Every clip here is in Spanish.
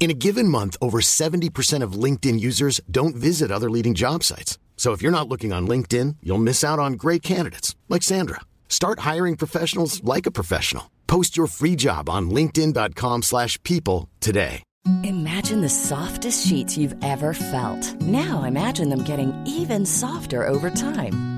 In a given month, over 70% of LinkedIn users don't visit other leading job sites. So if you're not looking on LinkedIn, you'll miss out on great candidates like Sandra. Start hiring professionals like a professional. Post your free job on linkedin.com/people today. Imagine the softest sheets you've ever felt. Now imagine them getting even softer over time.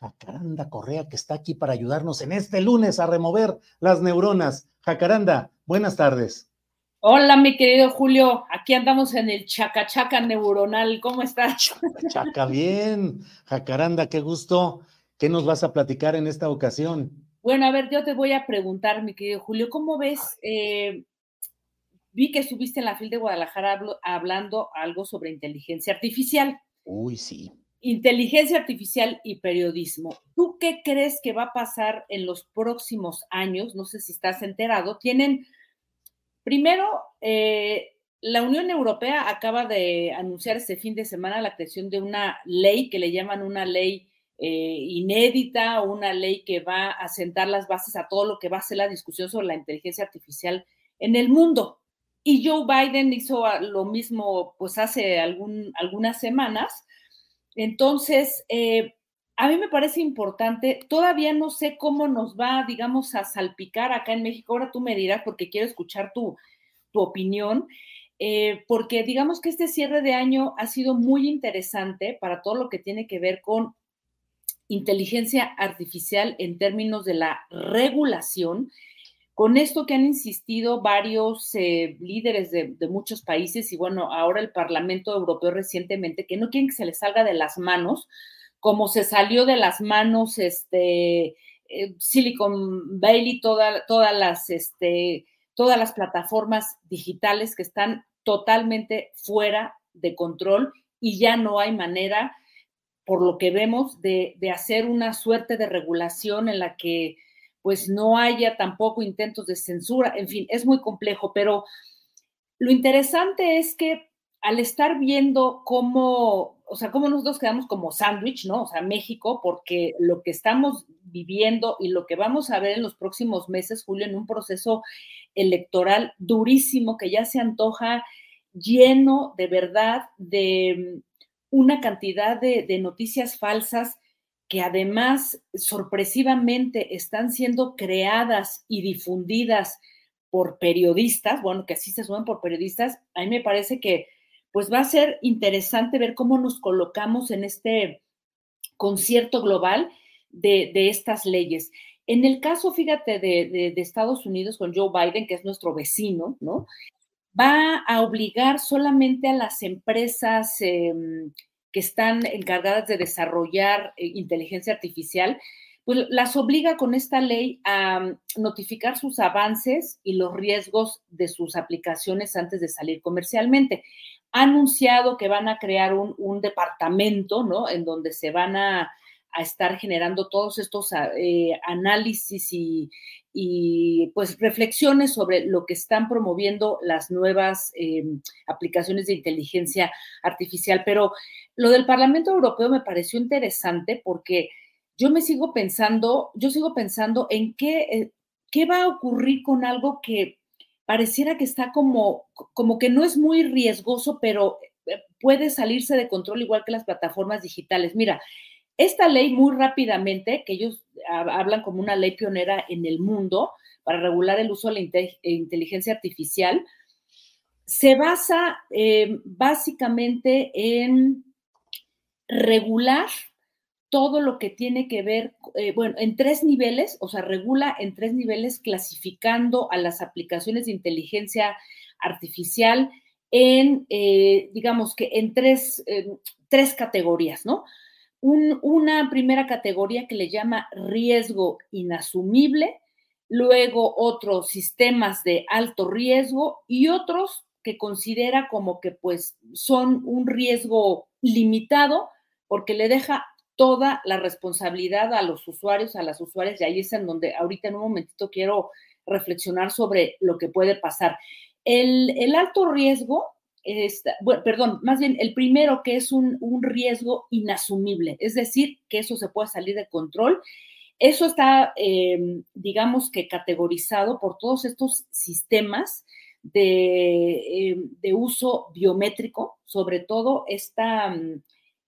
Jacaranda Correa, que está aquí para ayudarnos en este lunes a remover las neuronas. Jacaranda, buenas tardes. Hola, mi querido Julio. Aquí andamos en el chacachaca neuronal. ¿Cómo estás? Chaca, bien. Jacaranda, qué gusto. ¿Qué nos vas a platicar en esta ocasión? Bueno, a ver, yo te voy a preguntar, mi querido Julio, ¿cómo ves? Eh, vi que estuviste en la fila de Guadalajara hablando algo sobre inteligencia artificial. Uy, sí. Inteligencia artificial y periodismo. ¿Tú qué crees que va a pasar en los próximos años? No sé si estás enterado. Tienen, primero, eh, la Unión Europea acaba de anunciar este fin de semana la creación de una ley que le llaman una ley eh, inédita, una ley que va a sentar las bases a todo lo que va a ser la discusión sobre la inteligencia artificial en el mundo. Y Joe Biden hizo a- lo mismo pues hace algunas semanas. Entonces, eh, a mí me parece importante, todavía no sé cómo nos va, digamos, a salpicar acá en México. Ahora tú me dirás, porque quiero escuchar tu, tu opinión, eh, porque digamos que este cierre de año ha sido muy interesante para todo lo que tiene que ver con inteligencia artificial en términos de la regulación. Con esto que han insistido varios eh, líderes de, muchos países y bueno, ahora el Parlamento Europeo recientemente, que no quieren que se les salga de las manos, como se salió de las manos este, eh, Silicon Valley, toda- todas las, este, todas las plataformas digitales que están totalmente fuera de control y ya no hay manera, por lo que vemos, de, de hacer una suerte de regulación en la que pues no haya tampoco intentos de censura, en fin, es muy complejo, pero lo interesante es que al estar viendo cómo, o sea, cómo nosotros quedamos como sándwich, ¿no? O sea, México, porque lo que estamos viviendo y lo que vamos a ver en los próximos meses, Julio, en un proceso electoral durísimo que ya se antoja lleno de verdad de una cantidad de, de noticias falsas que además sorpresivamente están siendo creadas y difundidas por periodistas, bueno, que así se suman por periodistas, a mí me parece que pues va a ser interesante ver cómo nos colocamos en este concierto global de, de estas leyes. En el caso, fíjate, de, de, Estados Unidos con Joe Biden, que es nuestro vecino, ¿no? Va a obligar solamente a las empresas eh, que están encargadas de desarrollar eh, inteligencia artificial, pues las obliga con esta ley a mm, notificar sus avances y los riesgos de sus aplicaciones antes de salir comercialmente. Ha anunciado que van a crear un, departamento, ¿no? En donde se van a, estar generando todos estos eh, análisis y, pues reflexiones sobre lo que están promoviendo las nuevas em, aplicaciones de inteligencia artificial. Pero lo del Parlamento Europeo me pareció interesante porque yo me sigo pensando, yo sigo pensando en qué, eh, qué va a ocurrir con algo que pareciera que está como, como que no es muy riesgoso, pero eh, puede salirse de control igual que las plataformas digitales. Mira, esta ley muy rápidamente, que ellos hablan como una ley pionera en el mundo para regular el uso de la inteligencia artificial, se basa eh, básicamente en regular todo lo que tiene que ver, eh, bueno, en tres niveles, o sea, regula en tres niveles clasificando a las aplicaciones de inteligencia artificial en, eh, digamos que en tres, tres categorías, ¿no? Una primera categoría que le llama riesgo inasumible, luego otros sistemas de alto riesgo y otros que considera como que pues son un riesgo limitado porque le deja toda la responsabilidad a los usuarios, a las usuarias, y ahí es en donde ahorita en un momentito quiero reflexionar sobre lo que puede pasar. El, alto riesgo, perdón, más bien el primero que es un, riesgo inasumible, es decir, que eso se puede salir de control. Eso está, em, digamos que categorizado por todos estos sistemas de, em, de uso biométrico, sobre todo esta mm,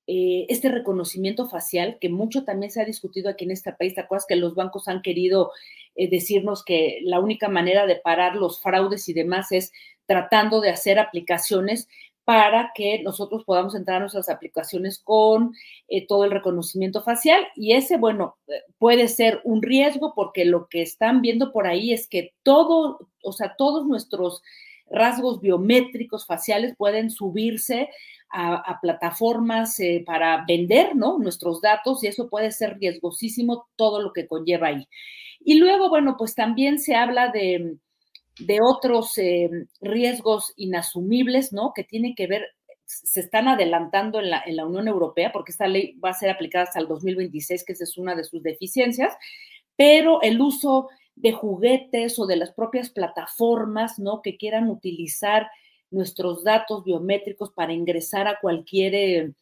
eh, este reconocimiento facial, que mucho también se ha discutido aquí en este país, ¿te acuerdas que los bancos han querido eh, decirnos que la única manera de parar los fraudes y demás es tratando de hacer aplicaciones para que nosotros podamos entrar a nuestras aplicaciones con eh, todo el reconocimiento facial. Y ese, bueno, puede ser un riesgo porque lo que están viendo por ahí es que todo, o sea, todos nuestros rasgos biométricos faciales pueden subirse a, plataformas eh, para vender ¿no? nuestros datos y eso puede ser riesgosísimo todo lo que conlleva ahí. Y luego, bueno, pues también se habla de, otros eh, riesgos inasumibles, ¿no? Que tienen que ver, se están adelantando en la, en la Unión Europea, porque esta ley va a ser aplicada hasta el 2026, que esa es una de sus deficiencias, pero el uso de juguetes o de las propias plataformas, ¿no? Que quieran utilizar nuestros datos biométricos para ingresar a cualquier, eh,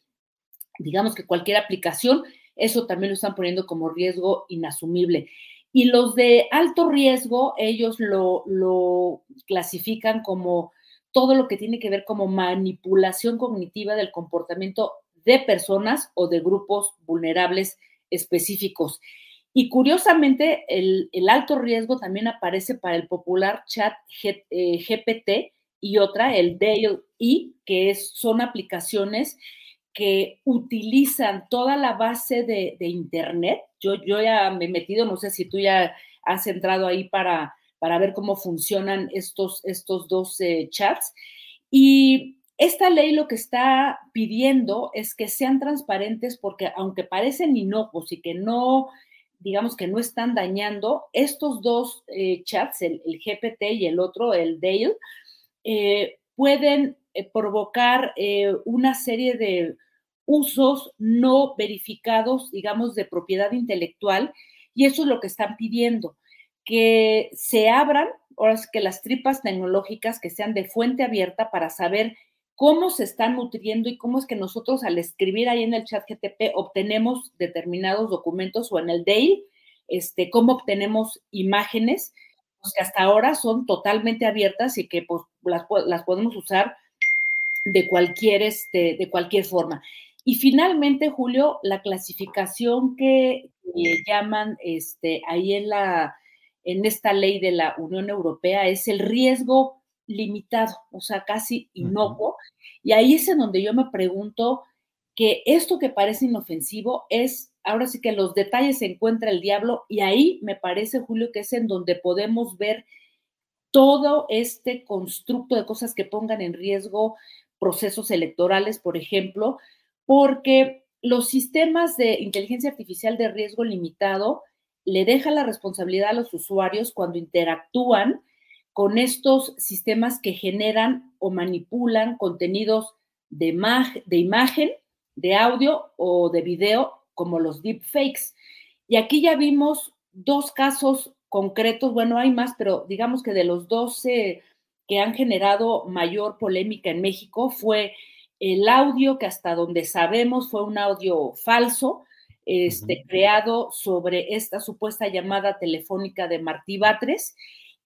digamos que cualquier aplicación, eso también lo están poniendo como riesgo inasumible. Y los de alto riesgo, ellos lo, lo clasifican como todo lo que tiene que ver como manipulación cognitiva del comportamiento de personas o de grupos vulnerables específicos. Y curiosamente, el, alto riesgo también aparece para el popular chat GPT, eh, y otra, el Dale E, que son aplicaciones que utilizan toda la base de, Internet. Yo, yo ya me he metido, no sé si tú ya has entrado ahí para, para ver cómo funcionan estos, estos dos eh, chats. Y esta ley lo que está pidiendo es que sean transparentes porque aunque parecen inocuos y que no, digamos que no están dañando, estos dos eh, chats, el, GPT y el otro, el Dale, eh, pueden eh, provocar una serie de usos no verificados, digamos, de propiedad intelectual, y eso es lo que están pidiendo, que se abran, ahora que las tripas tecnológicas que sean de fuente abierta para saber cómo se están nutriendo y cómo es que nosotros al escribir ahí en el chat GTP obtenemos determinados documentos o en el DAIL, este, cómo obtenemos imágenes que hasta ahora son totalmente abiertas y que pues, las, podemos usar de cualquier, este, de cualquier forma. Y finalmente, Julio, la clasificación que llaman este, ahí en, la, en esta ley de la Unión Europea es el riesgo limitado, o sea, casi inocuo. Y ahí es en donde yo me pregunto que esto que parece inofensivo es ahora sí que los detalles se encuentra el diablo y ahí me parece, Julio, que es en donde podemos ver todo este constructo de cosas que pongan en riesgo procesos electorales, por ejemplo, porque los sistemas de inteligencia artificial de riesgo limitado le deja la responsabilidad a los usuarios cuando interactúan con estos sistemas que generan o manipulan contenidos de, de imagen, de audio o de video, como los deepfakes. Y aquí ya vimos dos casos concretos, bueno, hay más, pero digamos que de los 12 que han generado mayor polémica en México fue el audio que hasta donde sabemos fue un audio falso, este, creado sobre esta supuesta llamada telefónica de Martí Batres,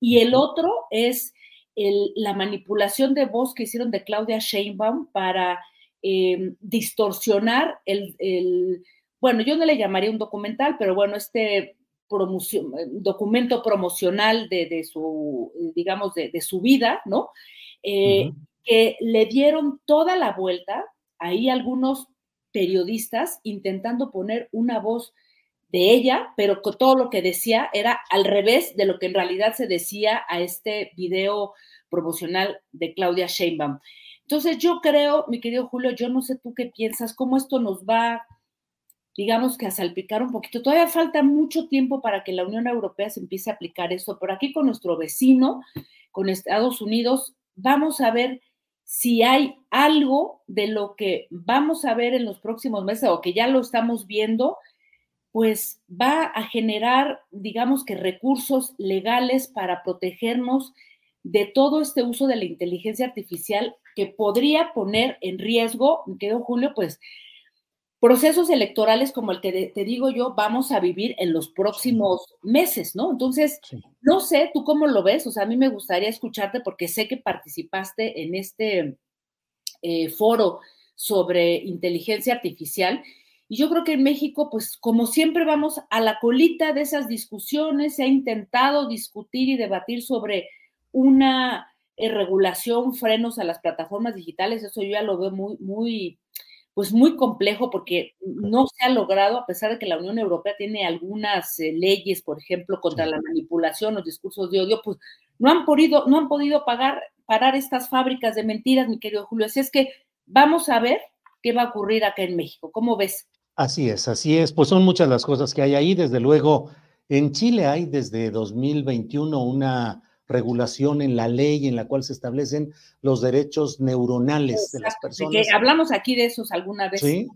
y el otro es la manipulación de voz que hicieron de Claudia Sheinbaum para em, distorsionar el, bueno, yo no le llamaría un documental, pero bueno, este promoción, documento promocional de, su, digamos, de, su vida, ¿no? Eh, que le dieron toda la vuelta, ahí algunos periodistas intentando poner una voz de ella, pero todo lo que decía era al revés de lo que en realidad se decía a este video promocional de Claudia Sheinbaum. Entonces yo creo, mi querido Julio, yo no sé tú qué piensas, cómo esto nos va, digamos que a salpicar un poquito. Todavía falta mucho tiempo para que la Unión Europea se empiece a aplicar eso, pero aquí con nuestro vecino, con Estados Unidos, vamos a ver si hay algo de lo que vamos a ver en los próximos meses o que ya lo estamos viendo, pues va a generar, digamos que recursos legales para protegernos de todo este uso de la inteligencia artificial que podría poner en riesgo, me quedo Julio, pues procesos electorales como el que te digo yo vamos a vivir en los próximos meses, ¿no? Entonces, no sé, ¿tú cómo lo ves? O sea, a mí me gustaría escucharte porque sé que participaste en este eh, foro sobre inteligencia artificial. Y yo creo que en México, pues como siempre vamos a la colita de esas discusiones, se ha intentado discutir y debatir sobre una eh, regulación, frenos a las plataformas digitales, eso yo ya lo veo muy, muy pues muy complejo porque no se ha logrado, a pesar de que la Unión Europea tiene algunas eh, leyes, por ejemplo, contra la manipulación, los discursos de odio, pues no han podido, no han podido pagar, parar estas fábricas de mentiras, mi querido Julio. Así es que vamos a ver qué va a ocurrir acá en México. ¿Cómo ves? Así es, así es. Pues son muchas las cosas que hay ahí. Desde luego, en Chile hay desde 2021 una regulación en la ley en la cual se establecen los derechos neuronales de las personas. hablamos aquí de esos alguna vez. Sí,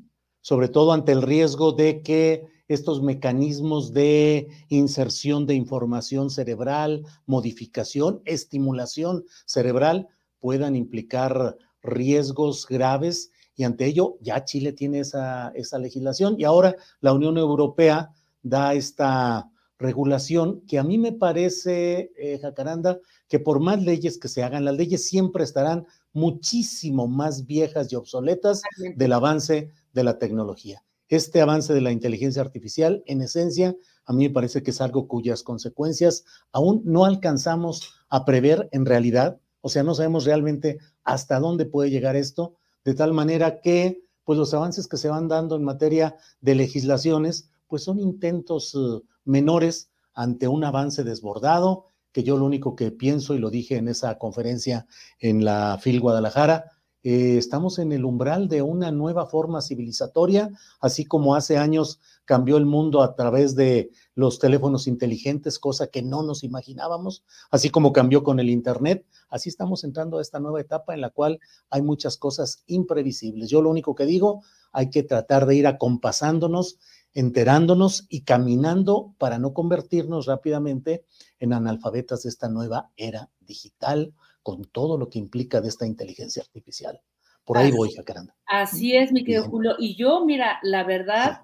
sobre todo ante el riesgo de que estos mecanismos de inserción de información cerebral, modificación, estimulación cerebral puedan implicar riesgos graves y ante ello ya Chile tiene esa, esa legislación y ahora la Unión Europea da esta regulación que a mí me parece, eh, Jacaranda, que por más leyes que se hagan, las leyes siempre estarán muchísimo más viejas y obsoletas del avance de la tecnología. Este avance de la inteligencia artificial, en esencia, a mí me parece que es algo cuyas consecuencias aún no alcanzamos a prever en realidad, o sea, no sabemos realmente hasta dónde puede llegar esto, de tal manera que pues los avances que se van dando en materia de legislaciones, pues son intentos uh, menores ante un avance desbordado, que yo lo único que pienso, y lo dije en esa conferencia en la FIL Guadalajara, eh, estamos en el umbral de una nueva forma civilizatoria, así como hace años cambió el mundo a través de los teléfonos inteligentes, cosa que no nos imaginábamos, así como cambió con el Internet, así estamos entrando a esta nueva etapa en la cual hay muchas cosas imprevisibles. Yo lo único que digo, hay que tratar de ir acompasándonos enterándonos y caminando para no convertirnos rápidamente en analfabetas de esta nueva era digital, con todo lo que implica de esta inteligencia artificial. Por ahí voy, Jacaranda. Así es, mi querido Julio. Y yo, mira, la verdad,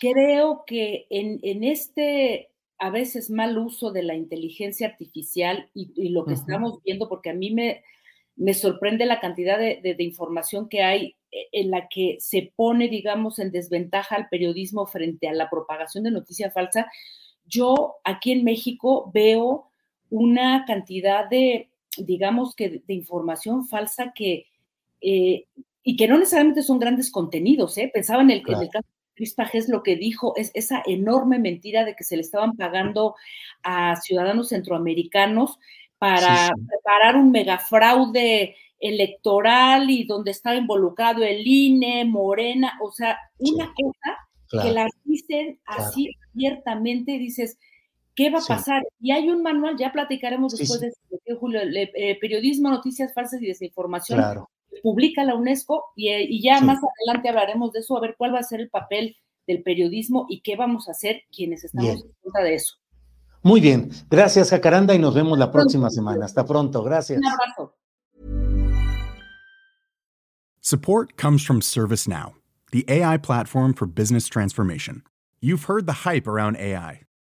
creo que en, este a veces mal uso de la inteligencia artificial y, lo que estamos viendo, porque a mí me, me sorprende la cantidad de, información que hay eh, en la que se pone, digamos, en desventaja al periodismo frente a la propagación de noticia falsa. Yo aquí en México veo una cantidad de, digamos que, de, información falsa que, eh, y que no necesariamente son grandes contenidos, ¿eh? Pensaba en el, caso de Cris Pajés lo que dijo es esa enorme mentira de que se le estaban pagando a ciudadanos centroamericanos para preparar un megafraude electoral y donde estaba involucrado el INE, Morena, o sea, una cosa que las dicen así abiertamente, dices, ¿qué va a pasar? Y hay un manual, ya platicaremos después de esto, Julio, eh, periodismo, noticias falsas y desinformación. Publica la UNESCO y, y ya más adelante hablaremos de eso, a ver cuál va a ser el papel del periodismo y qué vamos a hacer quienes estamos en contra de eso. Muy bien, gracias Jacaranda y nos vemos la próxima semana. Hasta pronto, gracias. Un abrazo. Support comes from ServiceNow, the AI platform for business transformation. You've heard the hype around AI.